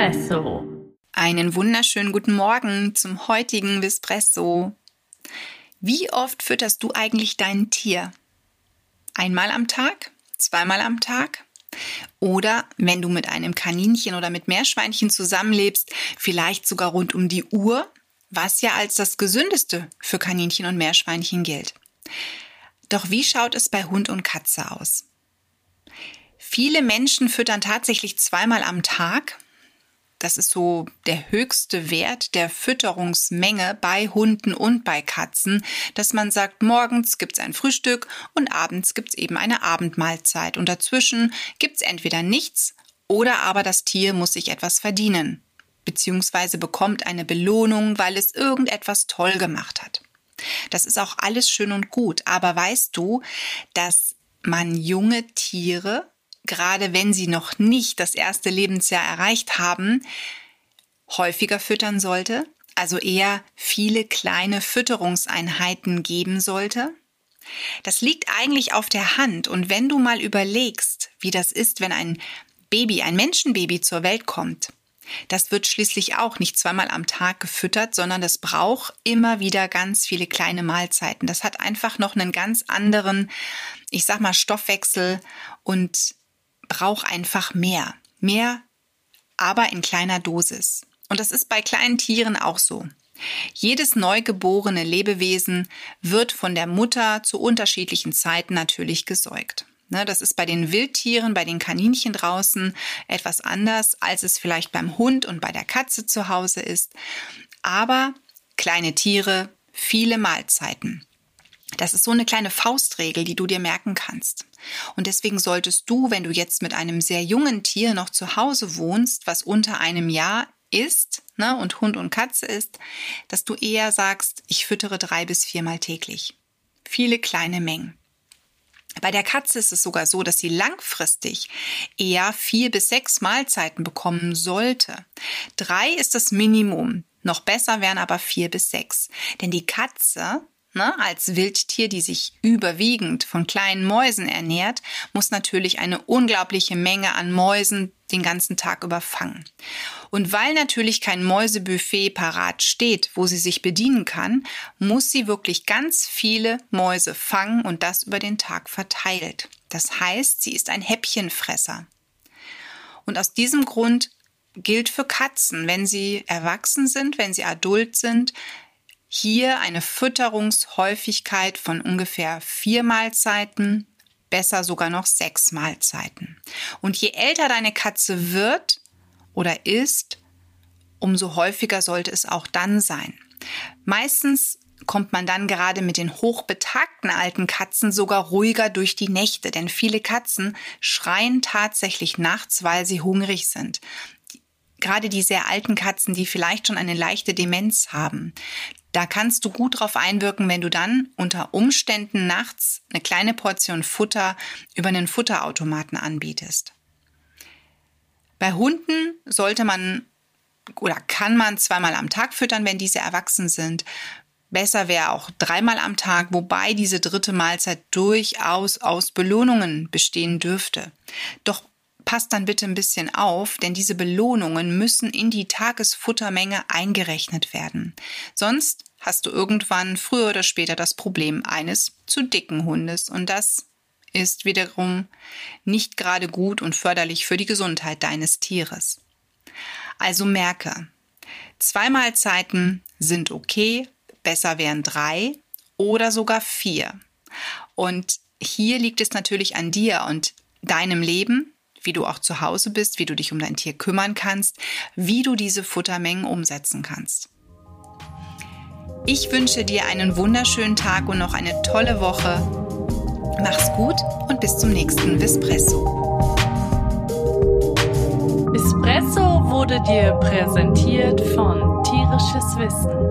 Vespresso. Einen wunderschönen guten Morgen zum heutigen Vespresso. Wie oft fütterst du eigentlich dein Tier? Einmal am Tag? Zweimal am Tag? Oder wenn du mit einem Kaninchen oder mit Meerschweinchen zusammenlebst, vielleicht sogar rund um die Uhr, was ja als das Gesündeste für Kaninchen und Meerschweinchen gilt. Doch wie schaut es bei Hund und Katze aus? Viele Menschen füttern tatsächlich zweimal am Tag. Das ist so der höchste Wert der Fütterungsmenge bei Hunden und bei Katzen, dass man sagt, morgens gibt's ein Frühstück und abends gibt's eben eine Abendmahlzeit. Und dazwischen gibt's entweder nichts oder aber das Tier muss sich etwas verdienen, beziehungsweise bekommt eine Belohnung, weil es irgendetwas toll gemacht hat. Das ist auch alles schön und gut, aber weißt du, dass man junge Tiere gerade wenn sie noch nicht das erste Lebensjahr erreicht haben, häufiger füttern sollte, also eher viele kleine Fütterungseinheiten geben sollte? Das liegt eigentlich auf der Hand und wenn du mal überlegst, wie das ist, wenn ein Baby, ein Menschenbaby zur Welt kommt, das wird schließlich auch nicht zweimal am Tag gefüttert, sondern das braucht immer wieder ganz viele kleine Mahlzeiten. Das hat einfach noch einen ganz anderen, ich sag mal, Stoffwechsel und braucht einfach mehr. Mehr, aber in kleiner Dosis. Und das ist bei kleinen Tieren auch so. Jedes neugeborene Lebewesen wird von der Mutter zu unterschiedlichen Zeiten natürlich gesäugt. Ne, das ist bei den Wildtieren, bei den Kaninchen draußen etwas anders, als es vielleicht beim Hund und bei der Katze zu Hause ist. Aber kleine Tiere, viele Mahlzeiten. Das ist so eine kleine Faustregel, die du dir merken kannst. Und deswegen solltest du, wenn du jetzt mit einem sehr jungen Tier noch zu Hause wohnst, was unter einem Jahr ist, ne, und Hund und Katze ist, dass du eher sagst, ich füttere drei bis viermal täglich. Viele kleine Mengen. Bei der Katze ist es sogar so, dass sie langfristig eher vier bis sechs Mahlzeiten bekommen sollte. Drei ist das Minimum. Noch besser wären aber vier bis sechs. Denn die Katze ne, als Wildtier, die sich überwiegend von kleinen Mäusen ernährt, muss natürlich eine unglaubliche Menge an Mäusen den ganzen Tag überfangen. Und weil natürlich kein Mäusebuffet parat steht, wo sie sich bedienen kann, muss sie wirklich ganz viele Mäuse fangen und das über den Tag verteilt. Das heißt, sie ist ein Häppchenfresser. Und aus diesem Grund gilt für Katzen, wenn sie erwachsen sind, wenn sie adult sind, hier eine Fütterungshäufigkeit von ungefähr vier Mahlzeiten, besser sogar noch sechs Mahlzeiten. Und je älter deine Katze wird oder ist, umso häufiger sollte es auch dann sein. Meistens kommt man dann gerade mit den hochbetagten alten Katzen sogar ruhiger durch die Nächte, denn viele Katzen schreien tatsächlich nachts, weil sie hungrig sind gerade die sehr alten Katzen, die vielleicht schon eine leichte Demenz haben, da kannst du gut drauf einwirken, wenn du dann unter Umständen nachts eine kleine Portion Futter über einen Futterautomaten anbietest. Bei Hunden sollte man oder kann man zweimal am Tag füttern, wenn diese erwachsen sind. Besser wäre auch dreimal am Tag, wobei diese dritte Mahlzeit durchaus aus Belohnungen bestehen dürfte. Doch passt dann bitte ein bisschen auf, denn diese Belohnungen müssen in die Tagesfuttermenge eingerechnet werden. Sonst hast du irgendwann früher oder später das Problem eines zu dicken Hundes und das ist wiederum nicht gerade gut und förderlich für die Gesundheit deines Tieres. Also merke, zwei Mahlzeiten sind okay, besser wären drei oder sogar vier. Und hier liegt es natürlich an dir und deinem Leben, wie du auch zu Hause bist, wie du dich um dein Tier kümmern kannst, wie du diese Futtermengen umsetzen kannst. Ich wünsche dir einen wunderschönen Tag und noch eine tolle Woche. Mach's gut und bis zum nächsten Vespresso. Espresso wurde dir präsentiert von Tierisches Wissen.